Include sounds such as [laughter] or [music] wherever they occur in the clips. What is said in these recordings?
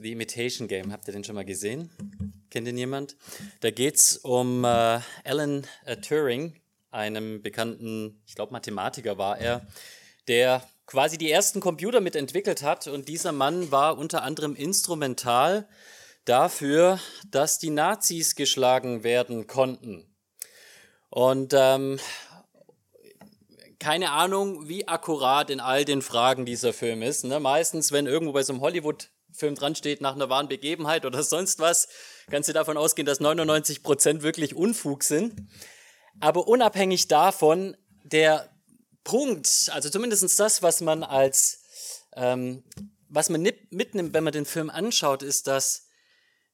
The Imitation Game. Habt ihr den schon mal gesehen? Kennt ihn jemand? Da geht es um äh, Alan äh, Turing, einem bekannten, ich glaube Mathematiker war er, der quasi die ersten Computer mitentwickelt hat. Und dieser Mann war unter anderem instrumental dafür, dass die Nazis geschlagen werden konnten. Und ähm, keine Ahnung, wie akkurat in all den Fragen dieser Film ist. Ne? Meistens, wenn irgendwo bei so einem Hollywood-Film dran steht, nach einer wahren Begebenheit oder sonst was, kannst du davon ausgehen, dass 99 Prozent wirklich Unfug sind. Aber unabhängig davon, der Punkt, also zumindest das, was man als, ähm, was man mitnimmt, wenn man den Film anschaut, ist, dass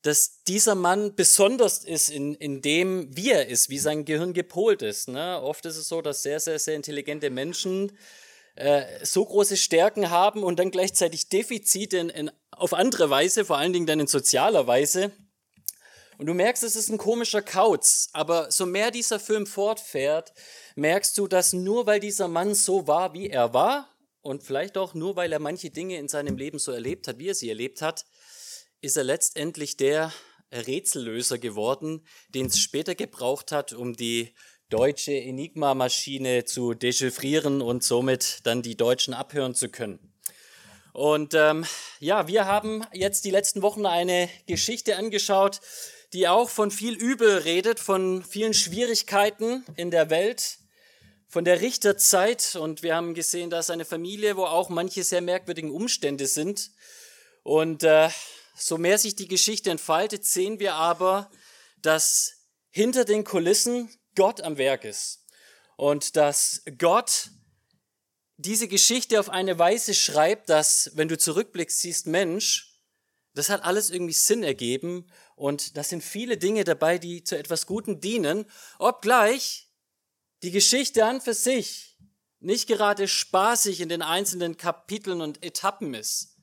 dass dieser Mann besonders ist in, in dem, wie er ist, wie sein Gehirn gepolt ist. Ne? Oft ist es so, dass sehr, sehr, sehr intelligente Menschen äh, so große Stärken haben und dann gleichzeitig Defizite in, in, auf andere Weise, vor allen Dingen dann in sozialer Weise. Und du merkst, es ist ein komischer Kauz, aber so mehr dieser Film fortfährt, merkst du, dass nur weil dieser Mann so war, wie er war, und vielleicht auch nur weil er manche Dinge in seinem Leben so erlebt hat, wie er sie erlebt hat, ist er letztendlich der Rätsellöser geworden, den es später gebraucht hat, um die deutsche Enigma-Maschine zu dechiffrieren und somit dann die Deutschen abhören zu können. Und ähm, ja, wir haben jetzt die letzten Wochen eine Geschichte angeschaut, die auch von viel Übel redet, von vielen Schwierigkeiten in der Welt, von der Richterzeit. Und wir haben gesehen, dass eine Familie, wo auch manche sehr merkwürdigen Umstände sind. Und äh, so mehr sich die Geschichte entfaltet, sehen wir aber, dass hinter den Kulissen Gott am Werk ist und dass Gott diese Geschichte auf eine Weise schreibt, dass, wenn du zurückblickst, siehst, Mensch, das hat alles irgendwie Sinn ergeben und das sind viele Dinge dabei, die zu etwas Guten dienen, obgleich die Geschichte an für sich nicht gerade spaßig in den einzelnen Kapiteln und Etappen ist.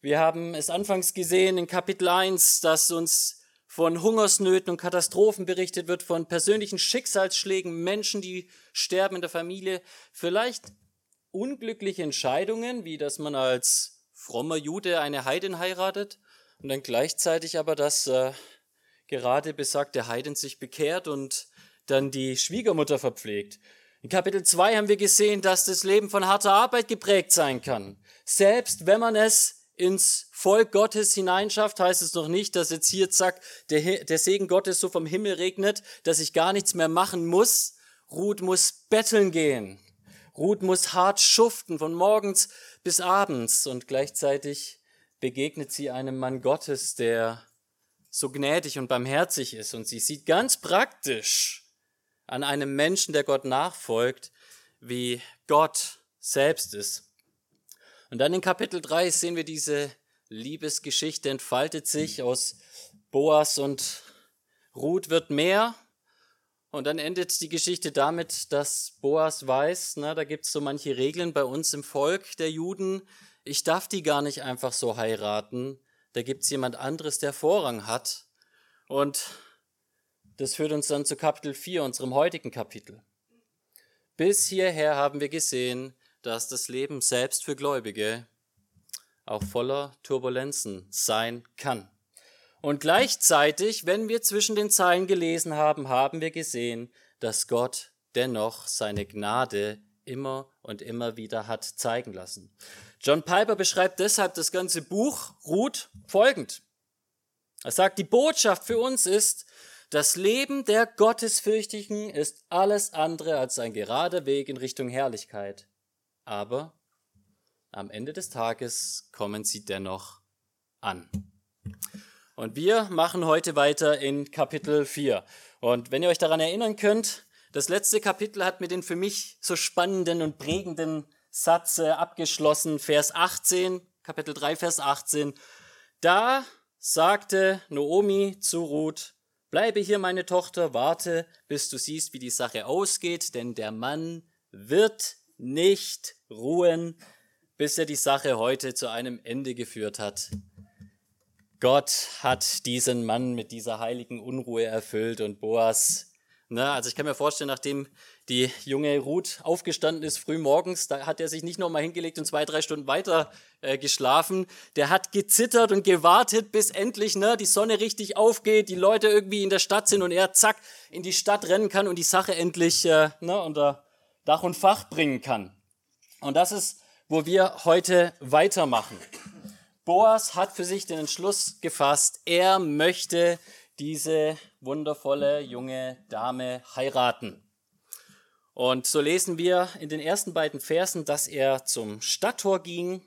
Wir haben es anfangs gesehen in Kapitel 1, dass uns von Hungersnöten und Katastrophen berichtet wird, von persönlichen Schicksalsschlägen, Menschen, die sterben in der Familie, vielleicht unglückliche Entscheidungen, wie dass man als frommer Jude eine Heidin heiratet und dann gleichzeitig aber, dass äh, gerade besagte Heidin sich bekehrt und dann die Schwiegermutter verpflegt. In Kapitel 2 haben wir gesehen, dass das Leben von harter Arbeit geprägt sein kann, selbst wenn man es ins Volk Gottes hineinschafft, heißt es noch nicht, dass jetzt hier, zack, der, der Segen Gottes so vom Himmel regnet, dass ich gar nichts mehr machen muss. Ruth muss betteln gehen. Ruth muss hart schuften von morgens bis abends und gleichzeitig begegnet sie einem Mann Gottes, der so gnädig und barmherzig ist und sie sieht ganz praktisch an einem Menschen, der Gott nachfolgt, wie Gott selbst ist. Und dann in Kapitel 3 sehen wir diese Liebesgeschichte entfaltet sich aus Boas und Ruth wird mehr. Und dann endet die Geschichte damit, dass Boas weiß, na, da gibt es so manche Regeln bei uns im Volk der Juden. Ich darf die gar nicht einfach so heiraten. Da gibt es jemand anderes, der Vorrang hat. Und das führt uns dann zu Kapitel 4, unserem heutigen Kapitel. Bis hierher haben wir gesehen, dass das Leben selbst für Gläubige auch voller Turbulenzen sein kann. Und gleichzeitig, wenn wir zwischen den Zeilen gelesen haben, haben wir gesehen, dass Gott dennoch seine Gnade immer und immer wieder hat zeigen lassen. John Piper beschreibt deshalb das ganze Buch Ruth folgend. Er sagt, die Botschaft für uns ist, das Leben der Gottesfürchtigen ist alles andere als ein gerader Weg in Richtung Herrlichkeit aber am Ende des Tages kommen sie dennoch an. Und wir machen heute weiter in Kapitel 4. Und wenn ihr euch daran erinnern könnt, das letzte Kapitel hat mit den für mich so spannenden und prägenden Satz abgeschlossen, Vers 18, Kapitel 3, Vers 18. Da sagte Noomi zu Ruth, bleibe hier, meine Tochter, warte, bis du siehst, wie die Sache ausgeht, denn der Mann wird nicht ruhen, bis er die Sache heute zu einem Ende geführt hat. Gott hat diesen Mann mit dieser heiligen Unruhe erfüllt und Boas, ne, also ich kann mir vorstellen, nachdem die junge Ruth aufgestanden ist früh morgens, da hat er sich nicht nochmal hingelegt und zwei, drei Stunden weiter äh, geschlafen. Der hat gezittert und gewartet, bis endlich ne, die Sonne richtig aufgeht, die Leute irgendwie in der Stadt sind und er zack in die Stadt rennen kann und die Sache endlich äh, ne, unter Dach und Fach bringen kann. Und das ist, wo wir heute weitermachen. Boas hat für sich den Entschluss gefasst, er möchte diese wundervolle junge Dame heiraten. Und so lesen wir in den ersten beiden Versen, dass er zum Stadttor ging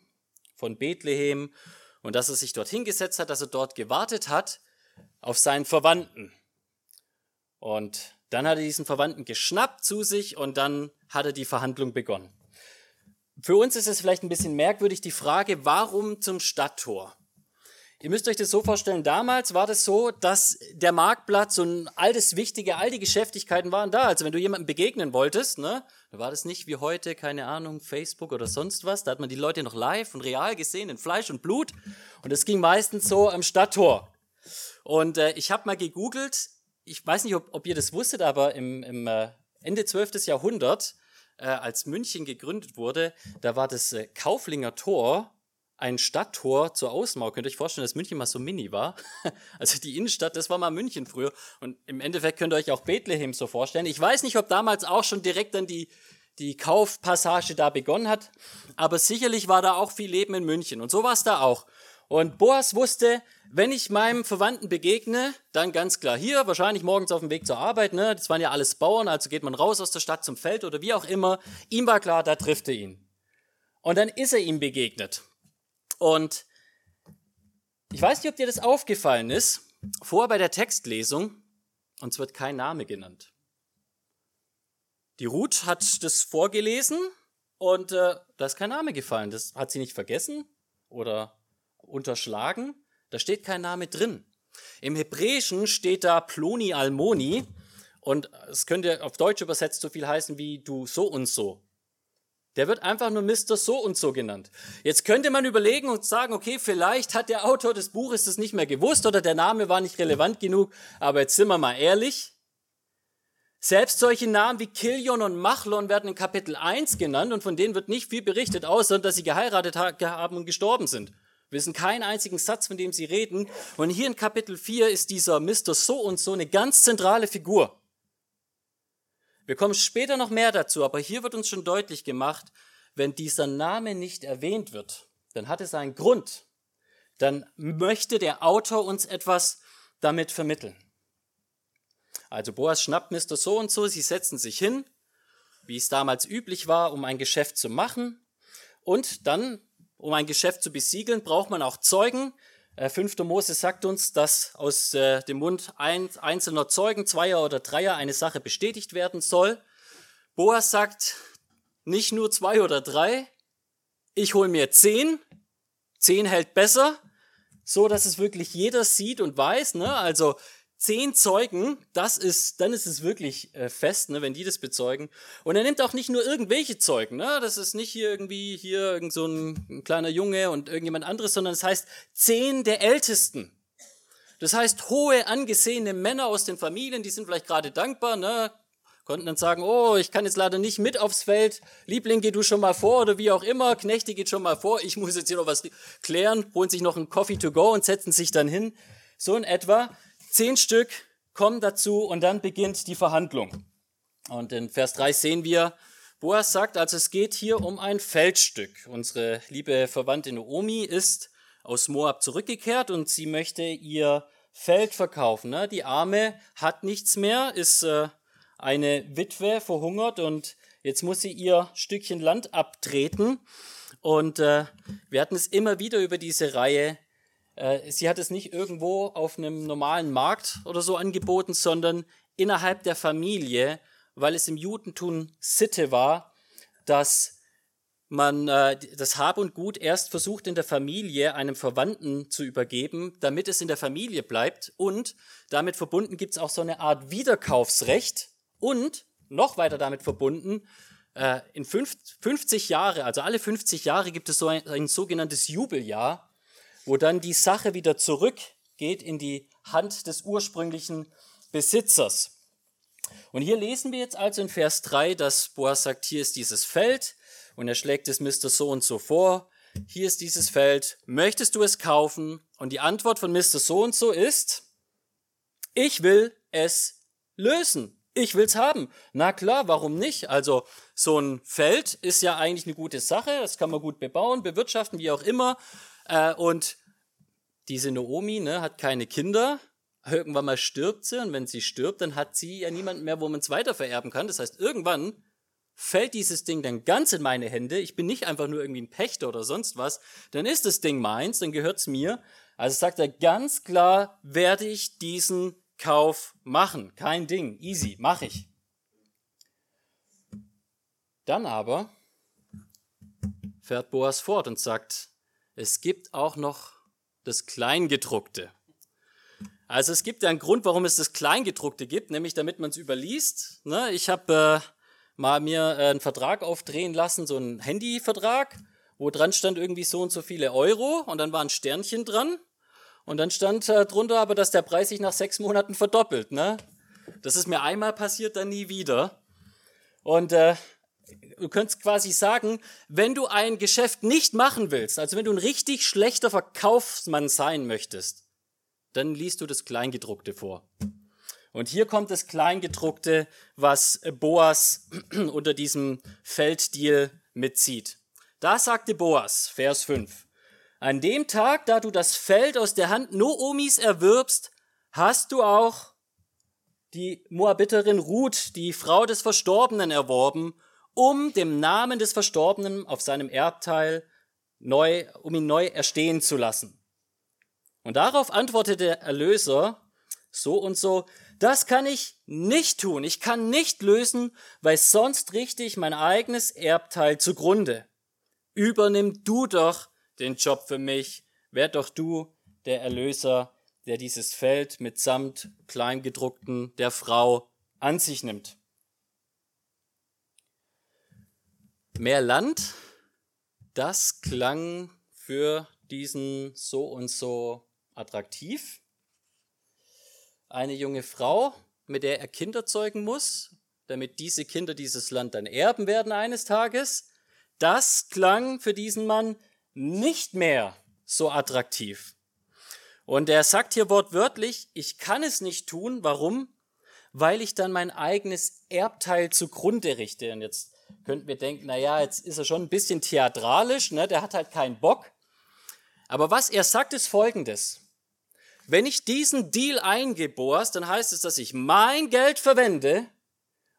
von Bethlehem und dass er sich dort hingesetzt hat, dass er dort gewartet hat auf seinen Verwandten. Und dann hat er diesen Verwandten geschnappt zu sich und dann hat er die Verhandlung begonnen. Für uns ist es vielleicht ein bisschen merkwürdig die Frage, warum zum Stadttor? Ihr müsst euch das so vorstellen, damals war das so, dass der Marktplatz und all das Wichtige, all die Geschäftigkeiten waren da. Also wenn du jemandem begegnen wolltest, ne, dann war das nicht wie heute, keine Ahnung, Facebook oder sonst was. Da hat man die Leute noch live und real gesehen, in Fleisch und Blut. Und das ging meistens so am Stadttor. Und äh, ich habe mal gegoogelt, ich weiß nicht, ob, ob ihr das wusstet, aber im, im äh, Ende 12. Jahrhundert, äh, als München gegründet wurde, da war das äh, Kauflinger Tor ein Stadttor zur Außenmauer. Könnt ihr euch vorstellen, dass München mal so mini war? [laughs] Also die Innenstadt, das war mal München früher. Und im Endeffekt könnt ihr euch auch Bethlehem so vorstellen. Ich weiß nicht, ob damals auch schon direkt dann die, die Kaufpassage da begonnen hat, aber sicherlich war da auch viel Leben in München. Und so war es da auch. Und Boas wusste, wenn ich meinem Verwandten begegne, dann ganz klar hier, wahrscheinlich morgens auf dem Weg zur Arbeit, ne? das waren ja alles Bauern, also geht man raus aus der Stadt zum Feld oder wie auch immer. Ihm war klar, da trifft er ihn. Und dann ist er ihm begegnet. Und ich weiß nicht, ob dir das aufgefallen ist, vor bei der Textlesung, uns wird kein Name genannt. Die Ruth hat das vorgelesen und äh, da ist kein Name gefallen. Das hat sie nicht vergessen oder unterschlagen. Da steht kein Name drin. Im Hebräischen steht da Ploni Almoni und es könnte auf Deutsch übersetzt so viel heißen wie du so und so. Der wird einfach nur Mr. So und so genannt. Jetzt könnte man überlegen und sagen, okay, vielleicht hat der Autor des Buches das nicht mehr gewusst oder der Name war nicht relevant genug, aber jetzt sind wir mal ehrlich. Selbst solche Namen wie Kilion und Machlon werden in Kapitel 1 genannt und von denen wird nicht viel berichtet, außer dass sie geheiratet haben und gestorben sind. Wir wissen keinen einzigen Satz, von dem sie reden. Und hier in Kapitel 4 ist dieser Mr. So und so eine ganz zentrale Figur. Wir kommen später noch mehr dazu, aber hier wird uns schon deutlich gemacht, wenn dieser Name nicht erwähnt wird, dann hat es einen Grund. Dann möchte der Autor uns etwas damit vermitteln. Also Boas schnappt Mr. So und so, sie setzen sich hin, wie es damals üblich war, um ein Geschäft zu machen. Und dann, um ein Geschäft zu besiegeln, braucht man auch Zeugen, 5. Äh, Mose sagt uns, dass aus äh, dem Mund einzelner Zeugen, Zweier oder Dreier, eine Sache bestätigt werden soll. Boas sagt, nicht nur zwei oder drei, ich hole mir zehn, zehn hält besser, so dass es wirklich jeder sieht und weiß. Ne? Also zehn Zeugen, das ist, dann ist es wirklich äh, fest, ne, wenn die das bezeugen. Und er nimmt auch nicht nur irgendwelche Zeugen, ne? Das ist nicht hier irgendwie hier irgend so ein, ein kleiner Junge und irgendjemand anderes, sondern es das heißt zehn der Ältesten. Das heißt hohe angesehene Männer aus den Familien, die sind vielleicht gerade dankbar, ne? Konnten dann sagen, oh, ich kann jetzt leider nicht mit aufs Feld. Liebling, geh du schon mal vor oder wie auch immer. Knechte geht schon mal vor. Ich muss jetzt hier noch was klären. Holen sich noch einen Coffee to go und setzen sich dann hin. So in etwa. Zehn Stück kommen dazu und dann beginnt die Verhandlung. Und in Vers 3 sehen wir, Boas sagt, also es geht hier um ein Feldstück. Unsere liebe Verwandte Naomi ist aus Moab zurückgekehrt und sie möchte ihr Feld verkaufen. Ne? Die Arme hat nichts mehr, ist äh, eine Witwe, verhungert und jetzt muss sie ihr Stückchen Land abtreten. Und äh, wir hatten es immer wieder über diese Reihe äh, sie hat es nicht irgendwo auf einem normalen Markt oder so angeboten, sondern innerhalb der Familie, weil es im Judentum Sitte war, dass man äh, das Hab und Gut erst versucht in der Familie einem Verwandten zu übergeben, damit es in der Familie bleibt. Und damit verbunden gibt es auch so eine Art Wiederkaufsrecht. Und noch weiter damit verbunden, äh, in 50 Jahre, also alle 50 Jahre gibt es so ein, ein sogenanntes Jubeljahr wo dann die Sache wieder zurückgeht in die Hand des ursprünglichen Besitzers. Und hier lesen wir jetzt also in Vers 3, dass Boas sagt, hier ist dieses Feld und er schlägt es Mr. So und so vor. Hier ist dieses Feld. Möchtest du es kaufen? Und die Antwort von Mr. So und so ist, ich will es lösen. Ich will's haben. Na klar, warum nicht? Also so ein Feld ist ja eigentlich eine gute Sache. Das kann man gut bebauen, bewirtschaften, wie auch immer. Äh, und diese Naomi ne, hat keine Kinder. Irgendwann mal stirbt sie und wenn sie stirbt, dann hat sie ja niemanden mehr, wo man es weitervererben kann. Das heißt, irgendwann fällt dieses Ding dann ganz in meine Hände. Ich bin nicht einfach nur irgendwie ein Pächter oder sonst was. Dann ist das Ding meins, dann gehört's mir. Also sagt er ganz klar, werde ich diesen Kauf machen. Kein Ding. Easy. Mache ich. Dann aber fährt Boas fort und sagt, es gibt auch noch das Kleingedruckte. Also es gibt ja einen Grund, warum es das Kleingedruckte gibt, nämlich damit man es überliest. Ne? Ich habe äh, mal mir äh, einen Vertrag aufdrehen lassen, so einen Handyvertrag, wo dran stand irgendwie so und so viele Euro und dann war ein Sternchen dran und dann stand äh, drunter aber, dass der Preis sich nach sechs Monaten verdoppelt. Ne? Das ist mir einmal passiert, dann nie wieder. Und äh, du könntest quasi sagen, wenn du ein Geschäft nicht machen willst, also wenn du ein richtig schlechter Verkaufsmann sein möchtest, dann liest du das Kleingedruckte vor. Und hier kommt das Kleingedruckte, was Boas [clears throat] unter diesem Felddeal mitzieht. Da sagte Boas, Vers 5, an dem Tag, da du das Feld aus der Hand Noomis erwirbst, hast du auch die Moabiterin Ruth, die Frau des Verstorbenen, erworben, um dem Namen des Verstorbenen auf seinem Erbteil neu, um ihn neu erstehen zu lassen. Und darauf antwortete der Erlöser so und so, das kann ich nicht tun, ich kann nicht lösen, weil sonst richte ich mein eigenes Erbteil zugrunde. Übernimm du doch den Job für mich. Werd doch du der Erlöser, der dieses Feld mitsamt Kleingedruckten der Frau an sich nimmt. Mehr Land, das klang für diesen so und so attraktiv. Eine junge Frau, mit der er Kinder zeugen muss, damit diese Kinder dieses Land dann erben werden eines Tages. Das klang für diesen Mann nicht mehr so attraktiv. Und er sagt hier wortwörtlich, ich kann es nicht tun. Warum? Weil ich dann mein eigenes Erbteil zugrunde richte. Und jetzt könnten wir denken, na ja, jetzt ist er schon ein bisschen theatralisch, ne? der hat halt keinen Bock. Aber was er sagt, ist folgendes. Wenn ich diesen Deal eingebohrst, dann heißt es, dass ich mein Geld verwende,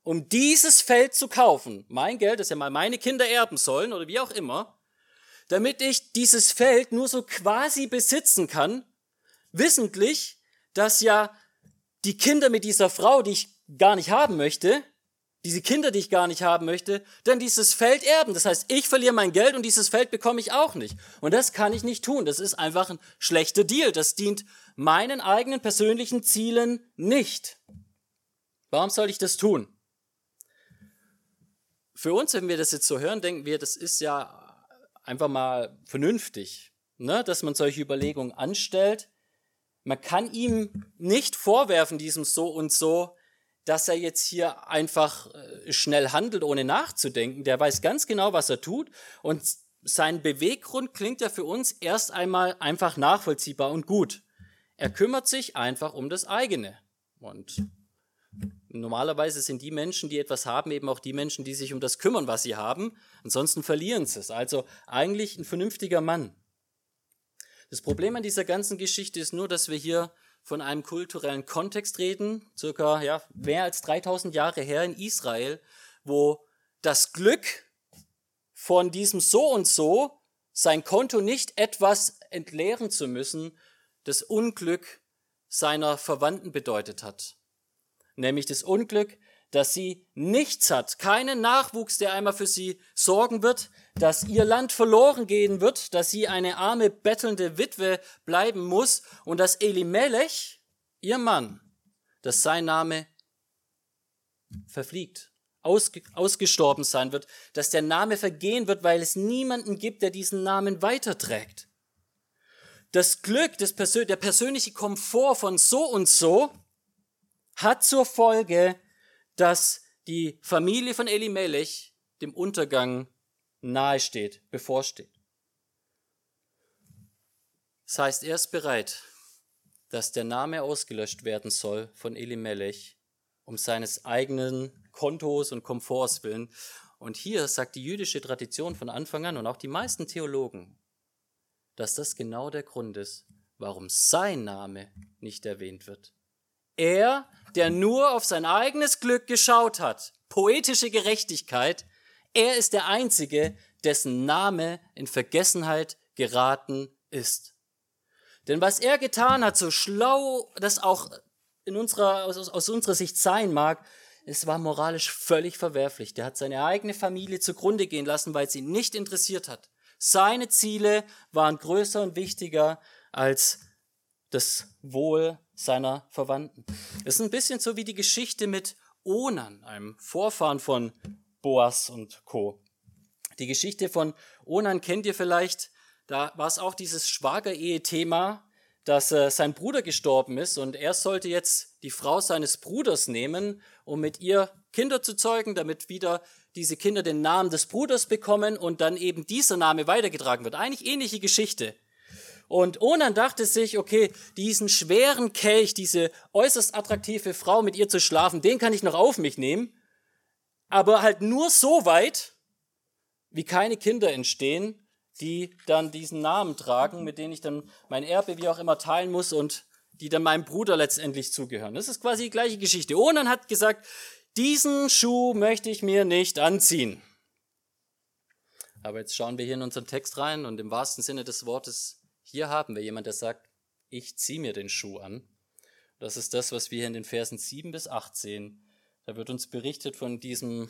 um dieses Feld zu kaufen. Mein Geld, das ja mal meine Kinder erben sollen oder wie auch immer damit ich dieses Feld nur so quasi besitzen kann, wissentlich, dass ja die Kinder mit dieser Frau, die ich gar nicht haben möchte, diese Kinder, die ich gar nicht haben möchte, dann dieses Feld erben. Das heißt, ich verliere mein Geld und dieses Feld bekomme ich auch nicht. Und das kann ich nicht tun. Das ist einfach ein schlechter Deal. Das dient meinen eigenen persönlichen Zielen nicht. Warum soll ich das tun? Für uns, wenn wir das jetzt so hören, denken wir, das ist ja einfach mal vernünftig, ne, dass man solche Überlegungen anstellt. Man kann ihm nicht vorwerfen, diesem so und so, dass er jetzt hier einfach äh, schnell handelt, ohne nachzudenken. Der weiß ganz genau, was er tut. Und sein Beweggrund klingt ja für uns erst einmal einfach nachvollziehbar und gut. Er kümmert sich einfach um das eigene. Und Normalerweise sind die Menschen, die etwas haben, eben auch die Menschen, die sich um das kümmern, was sie haben. Ansonsten verlieren sie es. Also eigentlich ein vernünftiger Mann. Das Problem an dieser ganzen Geschichte ist nur, dass wir hier von einem kulturellen Kontext reden, circa ja, mehr als 3000 Jahre her in Israel, wo das Glück von diesem so und so, sein Konto nicht etwas entleeren zu müssen, das Unglück seiner Verwandten bedeutet hat. Nämlich das Unglück, dass sie nichts hat, keinen Nachwuchs, der einmal für sie sorgen wird, dass ihr Land verloren gehen wird, dass sie eine arme, bettelnde Witwe bleiben muss und dass Elimelech, ihr Mann, dass sein Name verfliegt, ausge ausgestorben sein wird, dass der Name vergehen wird, weil es niemanden gibt, der diesen Namen weiterträgt. Das Glück, das Persön der persönliche Komfort von so und so hat zur Folge, dass die Familie von Elimelech dem Untergang nahesteht, bevorsteht. Das heißt, er ist bereit, dass der Name ausgelöscht werden soll von Elimelech um seines eigenen Kontos und Komforts willen. Und hier sagt die jüdische Tradition von Anfang an und auch die meisten Theologen, dass das genau der Grund ist, warum sein Name nicht erwähnt wird. Er, der nur auf sein eigenes Glück geschaut hat, poetische Gerechtigkeit, er ist der Einzige, dessen Name in Vergessenheit geraten ist. Denn was er getan hat, so schlau das auch in unserer, aus, aus unserer Sicht sein mag, es war moralisch völlig verwerflich. Der hat seine eigene Familie zugrunde gehen lassen, weil es ihn nicht interessiert hat. Seine Ziele waren größer und wichtiger als das Wohl seiner Verwandten. Es ist ein bisschen so wie die Geschichte mit Onan, einem Vorfahren von Boas und Co. Die Geschichte von Onan kennt ihr vielleicht. Da war es auch dieses Schwagerehe-Thema, dass äh, sein Bruder gestorben ist und er sollte jetzt die Frau seines Bruders nehmen, um mit ihr Kinder zu zeugen, damit wieder diese Kinder den Namen des Bruders bekommen und dann eben dieser Name weitergetragen wird. Eigentlich ähnliche Geschichte. Und Onan dachte sich, okay, diesen schweren Kelch, diese äußerst attraktive Frau, mit ihr zu schlafen, den kann ich noch auf mich nehmen. Aber halt nur so weit, wie keine Kinder entstehen, die dann diesen Namen tragen, mit denen ich dann mein Erbe wie auch immer teilen muss und die dann meinem Bruder letztendlich zugehören. Das ist quasi die gleiche Geschichte. Onan hat gesagt, diesen Schuh möchte ich mir nicht anziehen. Aber jetzt schauen wir hier in unseren Text rein und im wahrsten Sinne des Wortes, hier haben wir jemand, der sagt, ich ziehe mir den Schuh an. Das ist das, was wir hier in den Versen 7 bis 8 sehen. Da wird uns berichtet von diesem,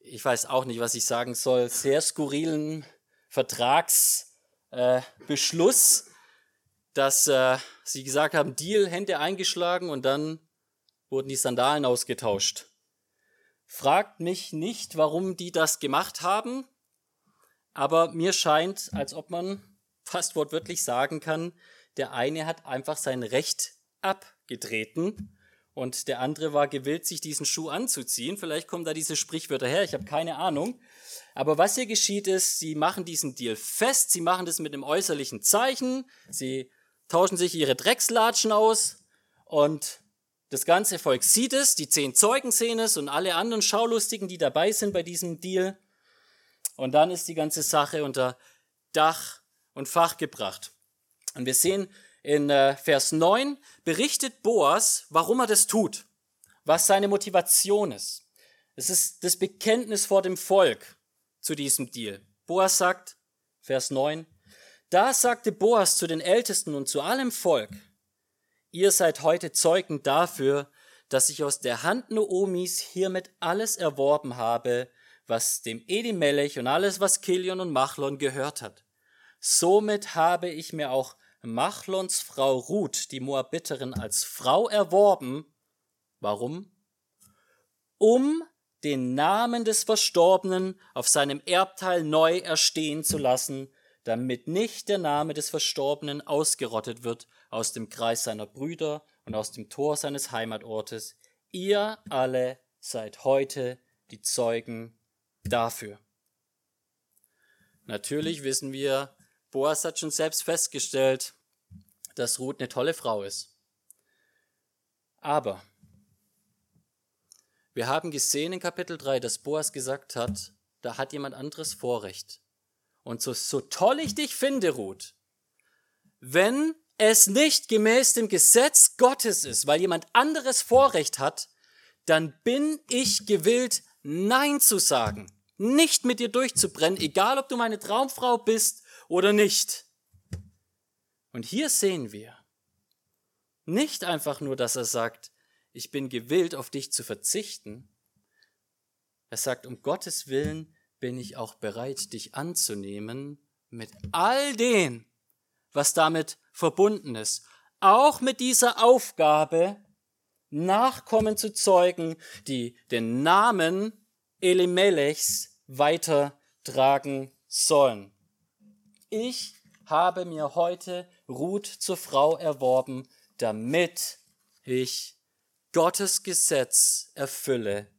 ich weiß auch nicht, was ich sagen soll, sehr skurrilen Vertragsbeschluss, äh, dass äh, sie gesagt haben, Deal, Hände eingeschlagen und dann wurden die Sandalen ausgetauscht. Fragt mich nicht, warum die das gemacht haben, aber mir scheint, als ob man fast wortwörtlich sagen kann, der eine hat einfach sein Recht abgetreten und der andere war gewillt, sich diesen Schuh anzuziehen. Vielleicht kommen da diese Sprichwörter her, ich habe keine Ahnung. Aber was hier geschieht ist, sie machen diesen Deal fest, sie machen das mit einem äußerlichen Zeichen, sie tauschen sich ihre Dreckslatschen aus und das ganze Volk sieht es, die zehn Zeugen sehen es und alle anderen Schaulustigen, die dabei sind bei diesem Deal. Und dann ist die ganze Sache unter Dach und Fach gebracht. Und wir sehen in äh, Vers 9 berichtet Boas, warum er das tut, was seine Motivation ist. Es ist das Bekenntnis vor dem Volk zu diesem Deal. Boas sagt, Vers 9, da sagte Boas zu den Ältesten und zu allem Volk, ihr seid heute Zeugen dafür, dass ich aus der Hand Noomis hiermit alles erworben habe, was dem Elimelech und alles, was Kilion und Machlon gehört hat. Somit habe ich mir auch Machlons Frau Ruth, die Moabiterin, als Frau erworben. Warum? Um den Namen des Verstorbenen auf seinem Erbteil neu erstehen zu lassen, damit nicht der Name des Verstorbenen ausgerottet wird aus dem Kreis seiner Brüder und aus dem Tor seines Heimatortes. Ihr alle seid heute die Zeugen dafür. Natürlich wissen wir, Boas hat schon selbst festgestellt, dass Ruth eine tolle Frau ist. Aber wir haben gesehen in Kapitel 3, dass Boas gesagt hat, da hat jemand anderes Vorrecht. Und so, so toll ich dich finde, Ruth, wenn es nicht gemäß dem Gesetz Gottes ist, weil jemand anderes Vorrecht hat, dann bin ich gewillt, Nein zu sagen, nicht mit dir durchzubrennen, egal ob du meine Traumfrau bist oder nicht. Und hier sehen wir nicht einfach nur, dass er sagt, ich bin gewillt, auf dich zu verzichten. Er sagt, um Gottes Willen bin ich auch bereit, dich anzunehmen mit all dem, was damit verbunden ist. Auch mit dieser Aufgabe, Nachkommen zu zeugen, die den Namen Elimelechs weitertragen sollen ich habe mir heute Ruth zur Frau erworben, damit ich Gottes Gesetz erfülle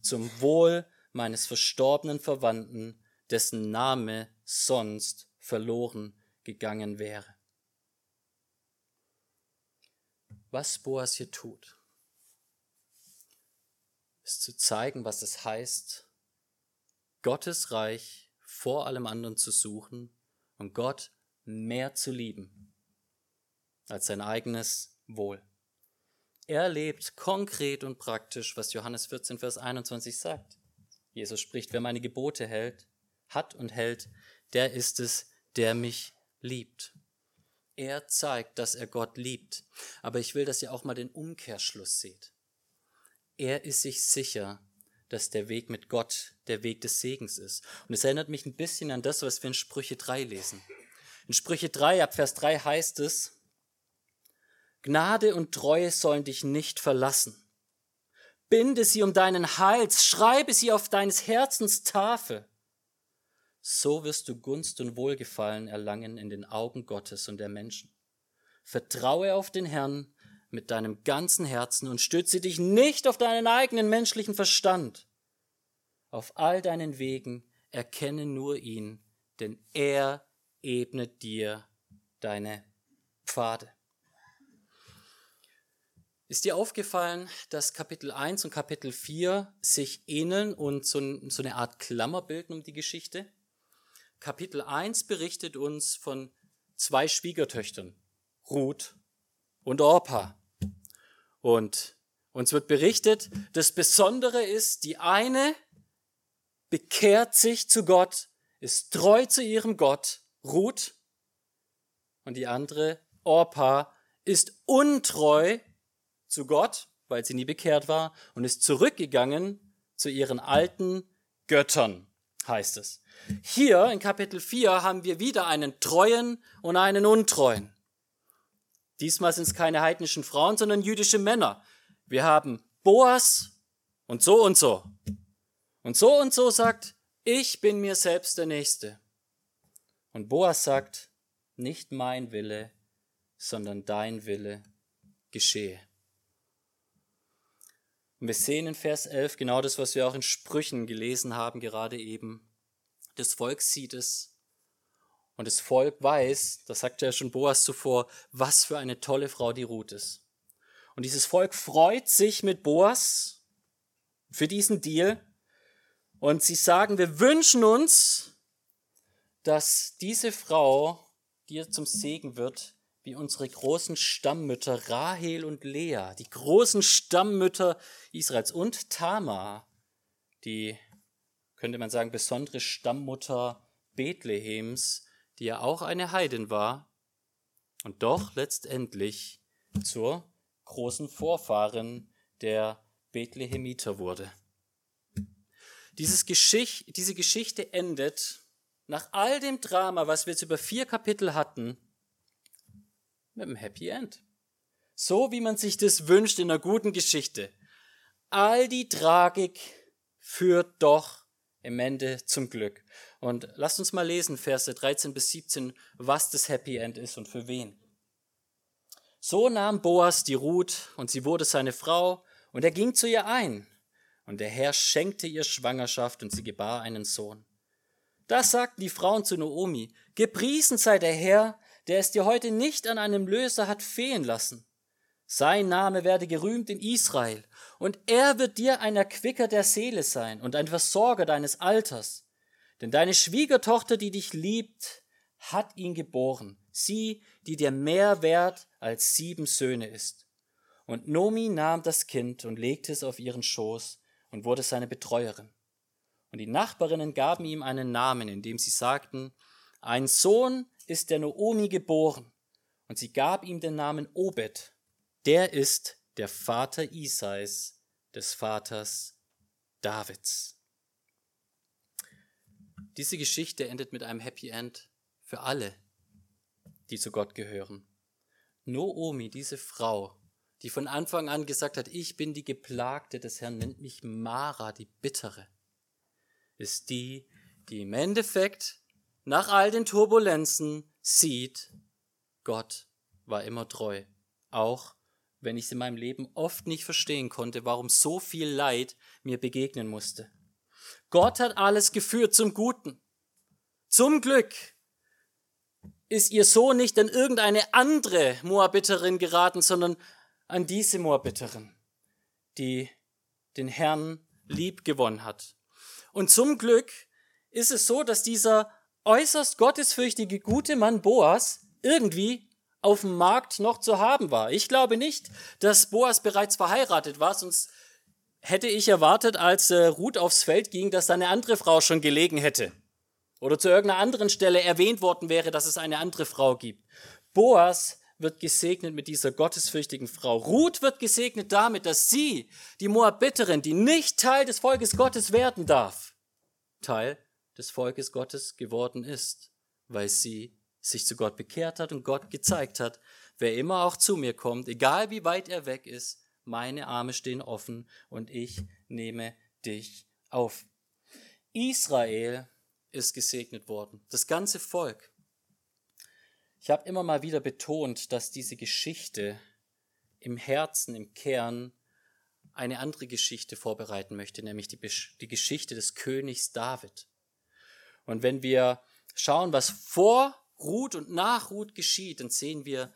zum Wohl meines verstorbenen Verwandten, dessen Name sonst verloren gegangen wäre. Was Boas hier tut, ist zu zeigen, was es heißt, Gottes Reich vor allem anderen zu suchen und Gott mehr zu lieben als sein eigenes Wohl. Er lebt konkret und praktisch, was Johannes 14, Vers 21 sagt. Jesus spricht, wer meine Gebote hält, hat und hält, der ist es, der mich liebt. Er zeigt, dass er Gott liebt. Aber ich will, dass ihr auch mal den Umkehrschluss seht. Er ist sich sicher, dass der Weg mit Gott der Weg des Segens ist. Und es erinnert mich ein bisschen an das, was wir in Sprüche 3 lesen. In Sprüche 3, ab Vers 3 heißt es, Gnade und Treue sollen dich nicht verlassen. Binde sie um deinen Hals, schreibe sie auf deines Herzens Tafel. So wirst du Gunst und Wohlgefallen erlangen in den Augen Gottes und der Menschen. Vertraue auf den Herrn mit deinem ganzen Herzen und stütze dich nicht auf deinen eigenen menschlichen Verstand. Auf all deinen Wegen erkenne nur ihn, denn er ebnet dir deine Pfade. Ist dir aufgefallen, dass Kapitel 1 und Kapitel 4 sich ähneln und so, so eine Art Klammer bilden um die Geschichte? Kapitel 1 berichtet uns von zwei Schwiegertöchtern, Ruth und Orpa. Und uns wird berichtet, das Besondere ist, die eine bekehrt sich zu Gott, ist treu zu ihrem Gott, Ruth, und die andere, Orpa, ist untreu zu Gott, weil sie nie bekehrt war, und ist zurückgegangen zu ihren alten Göttern, heißt es. Hier in Kapitel 4 haben wir wieder einen treuen und einen untreuen. Diesmal sind es keine heidnischen Frauen, sondern jüdische Männer. Wir haben Boas und so und so. Und so und so sagt, ich bin mir selbst der Nächste. Und Boas sagt, nicht mein Wille, sondern dein Wille geschehe. Und wir sehen in Vers 11 genau das, was wir auch in Sprüchen gelesen haben, gerade eben. Das Volk sieht es und das Volk weiß, das sagte ja schon Boas zuvor, was für eine tolle Frau die Ruth ist. Und dieses Volk freut sich mit Boas für diesen Deal. Und sie sagen, wir wünschen uns, dass diese Frau dir zum Segen wird, wie unsere großen Stammmütter Rahel und Lea, die großen Stammmütter Israels und Tamar, die, könnte man sagen, besondere Stammmutter Bethlehems, die ja auch eine Heidin war und doch letztendlich zur großen Vorfahren der Bethlehemiter wurde. Dieses Geschicht, diese Geschichte endet nach all dem Drama, was wir jetzt über vier Kapitel hatten, mit einem Happy End. So wie man sich das wünscht in einer guten Geschichte. All die Tragik führt doch im Ende zum Glück. Und lasst uns mal lesen, Verse 13 bis 17, was das Happy End ist und für wen. So nahm Boas die Ruth und sie wurde seine Frau und er ging zu ihr ein. Und der Herr schenkte ihr Schwangerschaft und sie gebar einen Sohn. Da sagten die Frauen zu Noomi, gepriesen sei der Herr, der es dir heute nicht an einem Löser hat fehlen lassen. Sein Name werde gerühmt in Israel, und er wird dir ein Erquicker der Seele sein und ein Versorger deines Alters. Denn deine Schwiegertochter, die dich liebt, hat ihn geboren, sie, die dir mehr wert als sieben Söhne ist. Und Nomi nahm das Kind und legte es auf ihren Schoß und wurde seine Betreuerin. Und die Nachbarinnen gaben ihm einen Namen, indem sie sagten, ein Sohn ist der Noomi geboren. Und sie gab ihm den Namen Obed. Der ist der Vater Isais, des Vaters Davids. Diese Geschichte endet mit einem Happy End für alle, die zu Gott gehören. Noomi, diese Frau, die von Anfang an gesagt hat, ich bin die Geplagte des Herrn, nennt mich Mara, die Bittere, ist die, die im Endeffekt nach all den Turbulenzen sieht, Gott war immer treu, auch wenn ich es in meinem Leben oft nicht verstehen konnte, warum so viel Leid mir begegnen musste. Gott hat alles geführt zum Guten. Zum Glück ist ihr Sohn nicht an irgendeine andere Moabiterin geraten, sondern an diese Moabiterin, die den Herrn lieb gewonnen hat. Und zum Glück ist es so, dass dieser äußerst gottesfürchtige gute Mann Boas irgendwie auf dem Markt noch zu haben war. Ich glaube nicht, dass Boas bereits verheiratet war, sonst hätte ich erwartet, als äh, Ruth aufs Feld ging, dass da eine andere Frau schon gelegen hätte. Oder zu irgendeiner anderen Stelle erwähnt worden wäre, dass es eine andere Frau gibt. Boas wird gesegnet mit dieser gottesfürchtigen Frau. Ruth wird gesegnet damit, dass sie, die Moabiterin, die nicht Teil des Volkes Gottes werden darf, Teil des Volkes Gottes geworden ist, weil sie sich zu Gott bekehrt hat und Gott gezeigt hat, wer immer auch zu mir kommt, egal wie weit er weg ist, meine Arme stehen offen und ich nehme dich auf. Israel ist gesegnet worden, das ganze Volk. Ich habe immer mal wieder betont, dass diese Geschichte im Herzen, im Kern eine andere Geschichte vorbereiten möchte, nämlich die, die Geschichte des Königs David. Und wenn wir schauen, was vor Ruth und nach Ruth geschieht, dann sehen wir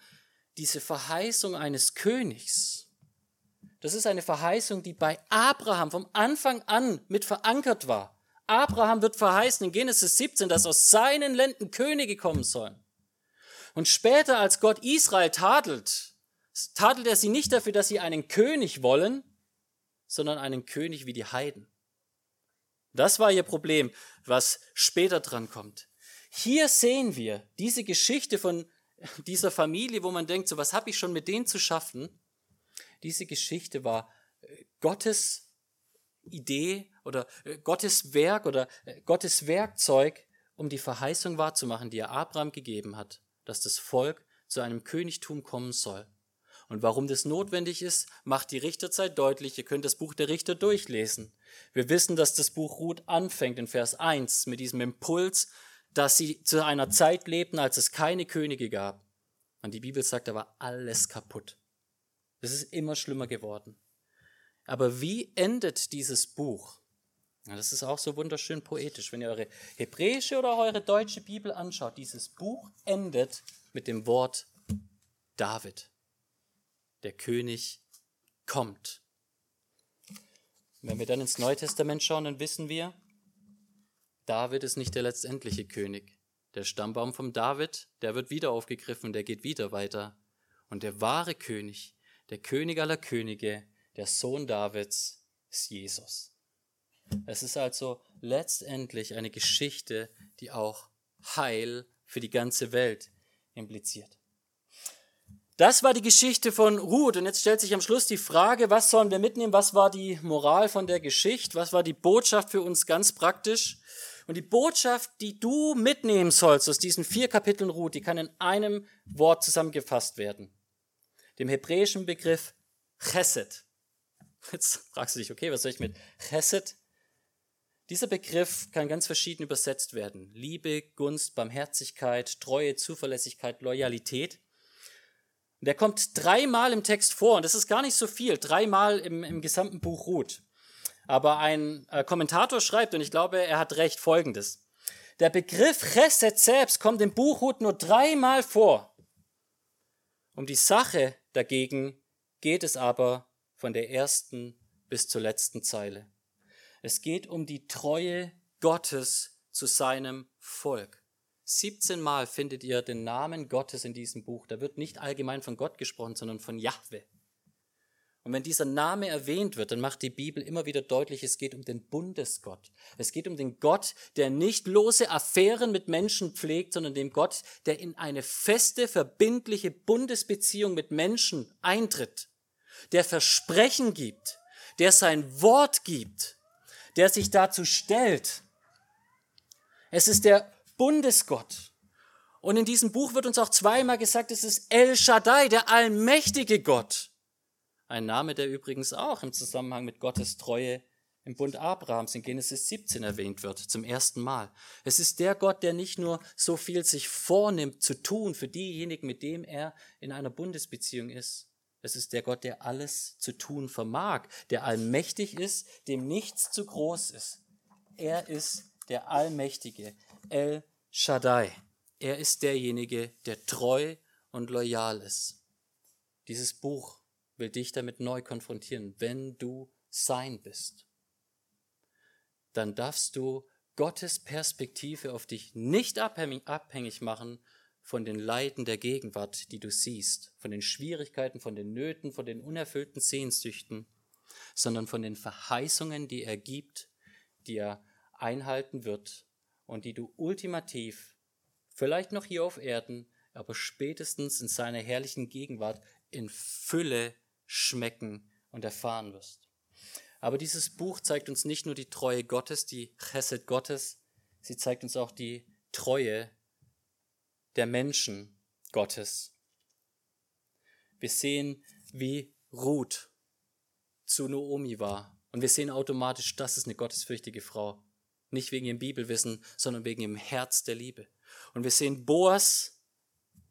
diese Verheißung eines Königs. Das ist eine Verheißung, die bei Abraham vom Anfang an mit verankert war. Abraham wird verheißen in Genesis 17, dass aus seinen Ländern Könige kommen sollen. Und später, als Gott Israel tadelt, tadelt er sie nicht dafür, dass sie einen König wollen, sondern einen König wie die Heiden. Das war ihr Problem, was später dran kommt. Hier sehen wir diese Geschichte von dieser Familie, wo man denkt, so was habe ich schon mit denen zu schaffen. Diese Geschichte war äh, Gottes Idee oder äh, Gottes Werk oder äh, Gottes Werkzeug, um die Verheißung wahrzumachen, die er Abraham gegeben hat, dass das Volk zu einem Königtum kommen soll. Und warum das notwendig ist, macht die Richterzeit deutlich. Ihr könnt das Buch der Richter durchlesen. Wir wissen, dass das Buch Ruth anfängt in Vers 1 mit diesem Impuls, dass sie zu einer Zeit lebten, als es keine Könige gab. Und die Bibel sagt, da war alles kaputt. Es ist immer schlimmer geworden. Aber wie endet dieses Buch? Ja, das ist auch so wunderschön poetisch. Wenn ihr eure hebräische oder eure deutsche Bibel anschaut, dieses Buch endet mit dem Wort David. Der König kommt. wenn wir dann ins Neue Testament schauen, dann wissen wir, David ist nicht der letztendliche König. Der Stammbaum vom David, der wird wieder aufgegriffen, der geht wieder weiter. Und der wahre König, der König aller Könige, der Sohn Davids, ist Jesus. Es ist also letztendlich eine Geschichte, die auch Heil für die ganze Welt impliziert. Das war die Geschichte von Ruth. Und jetzt stellt sich am Schluss die Frage, was sollen wir mitnehmen? Was war die Moral von der Geschichte? Was war die Botschaft für uns ganz praktisch? Und die Botschaft, die du mitnehmen sollst aus diesen vier Kapiteln Ruth, die kann in einem Wort zusammengefasst werden. Dem hebräischen Begriff Chesed. Jetzt fragst du dich, okay, was soll ich mit Chesed? Dieser Begriff kann ganz verschieden übersetzt werden. Liebe, Gunst, Barmherzigkeit, Treue, Zuverlässigkeit, Loyalität. Und der kommt dreimal im Text vor und das ist gar nicht so viel, dreimal im, im gesamten Buch Ruth. Aber ein äh, Kommentator schreibt, und ich glaube, er hat recht, folgendes. Der Begriff Chesed selbst kommt im Buch Ruth nur dreimal vor. Um die Sache dagegen geht es aber von der ersten bis zur letzten Zeile. Es geht um die Treue Gottes zu seinem Volk. 17 Mal findet ihr den Namen Gottes in diesem Buch. Da wird nicht allgemein von Gott gesprochen, sondern von Jahwe. Und wenn dieser Name erwähnt wird, dann macht die Bibel immer wieder deutlich, es geht um den Bundesgott. Es geht um den Gott, der nicht lose Affären mit Menschen pflegt, sondern dem Gott, der in eine feste, verbindliche Bundesbeziehung mit Menschen eintritt, der Versprechen gibt, der sein Wort gibt, der sich dazu stellt. Es ist der Bundesgott. Und in diesem Buch wird uns auch zweimal gesagt, es ist El Shaddai, der allmächtige Gott. Ein Name, der übrigens auch im Zusammenhang mit Gottes Treue im Bund Abrahams in Genesis 17 erwähnt wird, zum ersten Mal. Es ist der Gott, der nicht nur so viel sich vornimmt zu tun für diejenigen, mit dem er in einer Bundesbeziehung ist. Es ist der Gott, der alles zu tun vermag, der allmächtig ist, dem nichts zu groß ist. Er ist der Allmächtige, El Shaddai. Er ist derjenige, der treu und loyal ist. Dieses Buch will dich damit neu konfrontieren. Wenn du sein bist, dann darfst du Gottes Perspektive auf dich nicht abhängig machen von den Leiden der Gegenwart, die du siehst, von den Schwierigkeiten, von den Nöten, von den unerfüllten Sehnsüchten, sondern von den Verheißungen, die er gibt, die er einhalten wird und die du ultimativ, vielleicht noch hier auf Erden, aber spätestens in seiner herrlichen Gegenwart in Fülle schmecken und erfahren wirst. Aber dieses Buch zeigt uns nicht nur die Treue Gottes, die Chesed Gottes, sie zeigt uns auch die Treue der Menschen Gottes. Wir sehen, wie Ruth zu Noomi war. Und wir sehen automatisch, das ist eine gottesfürchtige Frau. Nicht wegen ihrem Bibelwissen, sondern wegen ihrem Herz der Liebe. Und wir sehen Boas,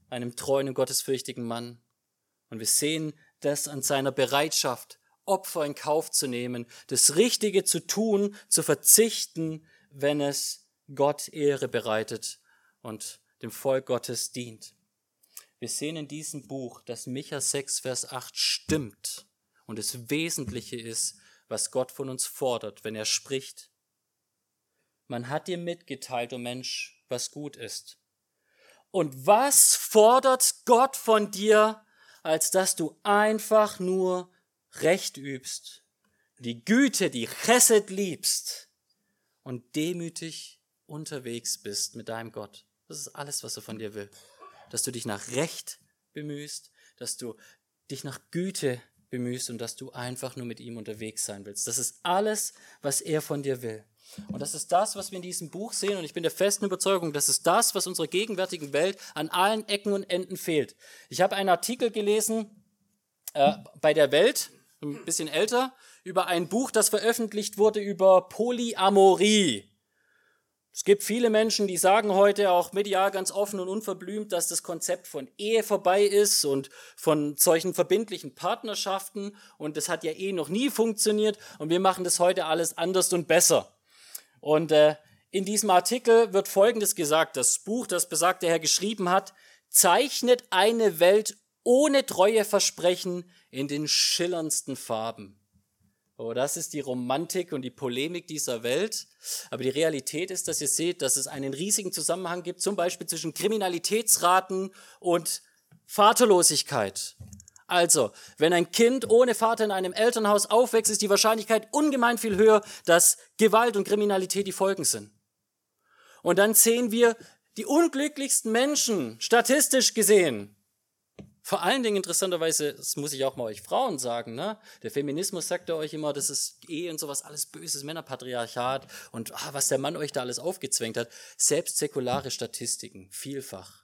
einem treuen und gottesfürchtigen Mann. Und wir sehen das an seiner Bereitschaft, Opfer in Kauf zu nehmen, das Richtige zu tun, zu verzichten, wenn es Gott Ehre bereitet und dem Volk Gottes dient. Wir sehen in diesem Buch, dass Micha 6, Vers 8 stimmt und das Wesentliche ist, was Gott von uns fordert, wenn er spricht. Man hat dir mitgeteilt, o oh Mensch, was gut ist. Und was fordert Gott von dir, als dass du einfach nur Recht übst, die Güte, die Chesed liebst und demütig unterwegs bist mit deinem Gott. Das ist alles, was er von dir will. Dass du dich nach Recht bemühst, dass du dich nach Güte bemühst und dass du einfach nur mit ihm unterwegs sein willst. Das ist alles, was er von dir will. Und das ist das, was wir in diesem Buch sehen. Und ich bin der festen Überzeugung, das ist das, was unserer gegenwärtigen Welt an allen Ecken und Enden fehlt. Ich habe einen Artikel gelesen äh, bei der Welt, ein bisschen älter, über ein Buch, das veröffentlicht wurde über Polyamorie. Es gibt viele Menschen, die sagen heute auch medial ganz offen und unverblümt, dass das Konzept von Ehe vorbei ist und von solchen verbindlichen Partnerschaften und das hat ja eh noch nie funktioniert und wir machen das heute alles anders und besser. Und äh, in diesem Artikel wird Folgendes gesagt. Das Buch, das besagte Herr geschrieben hat, zeichnet eine Welt ohne Treueversprechen in den schillerndsten Farben. Oh, das ist die Romantik und die Polemik dieser Welt. Aber die Realität ist, dass ihr seht, dass es einen riesigen Zusammenhang gibt, zum Beispiel zwischen Kriminalitätsraten und Vaterlosigkeit. Also, wenn ein Kind ohne Vater in einem Elternhaus aufwächst, ist die Wahrscheinlichkeit ungemein viel höher, dass Gewalt und Kriminalität die Folgen sind. Und dann sehen wir die unglücklichsten Menschen, statistisch gesehen, vor allen Dingen interessanterweise, das muss ich auch mal euch Frauen sagen, ne? Der Feminismus sagt ja euch immer, das ist Ehe und sowas, alles böses Männerpatriarchat und ah, was der Mann euch da alles aufgezwängt hat. Selbst säkulare Statistiken vielfach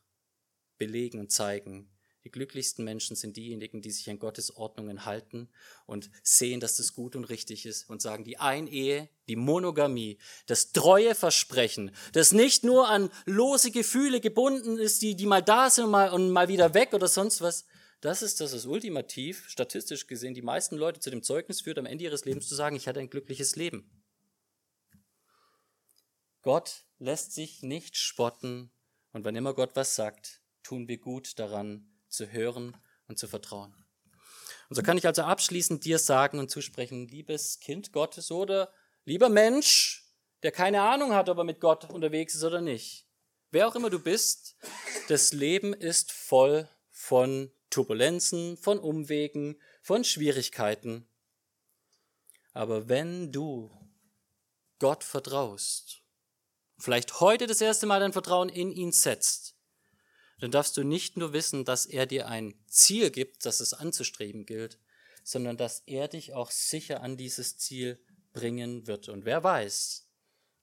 belegen und zeigen, die glücklichsten Menschen sind diejenigen, die sich an Gottes Ordnungen halten und sehen, dass das gut und richtig ist und sagen, die Einehe, die Monogamie, das treue Versprechen, das nicht nur an lose Gefühle gebunden ist, die, die mal da sind und mal, und mal wieder weg oder sonst was, das ist das, was ultimativ, statistisch gesehen, die meisten Leute zu dem Zeugnis führt, am Ende ihres Lebens zu sagen, ich hatte ein glückliches Leben. Gott lässt sich nicht spotten und wann immer Gott was sagt, tun wir gut daran, zu hören und zu vertrauen. Und so kann ich also abschließend dir sagen und zusprechen, liebes Kind Gottes oder lieber Mensch, der keine Ahnung hat, ob er mit Gott unterwegs ist oder nicht. Wer auch immer du bist, das Leben ist voll von Turbulenzen, von Umwegen, von Schwierigkeiten. Aber wenn du Gott vertraust, vielleicht heute das erste Mal dein Vertrauen in ihn setzt, dann darfst du nicht nur wissen, dass er dir ein Ziel gibt, das es anzustreben gilt, sondern dass er dich auch sicher an dieses Ziel bringen wird. Und wer weiß,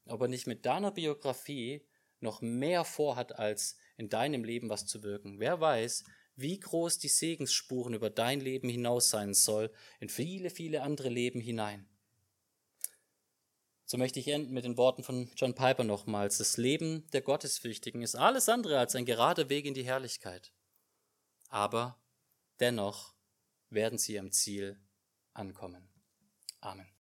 ob er nicht mit deiner Biografie noch mehr vorhat, als in deinem Leben was zu wirken. Wer weiß, wie groß die Segensspuren über dein Leben hinaus sein soll, in viele, viele andere Leben hinein. So möchte ich enden mit den Worten von John Piper nochmals. Das Leben der Gottesfürchtigen ist alles andere als ein gerader Weg in die Herrlichkeit. Aber dennoch werden sie am Ziel ankommen. Amen.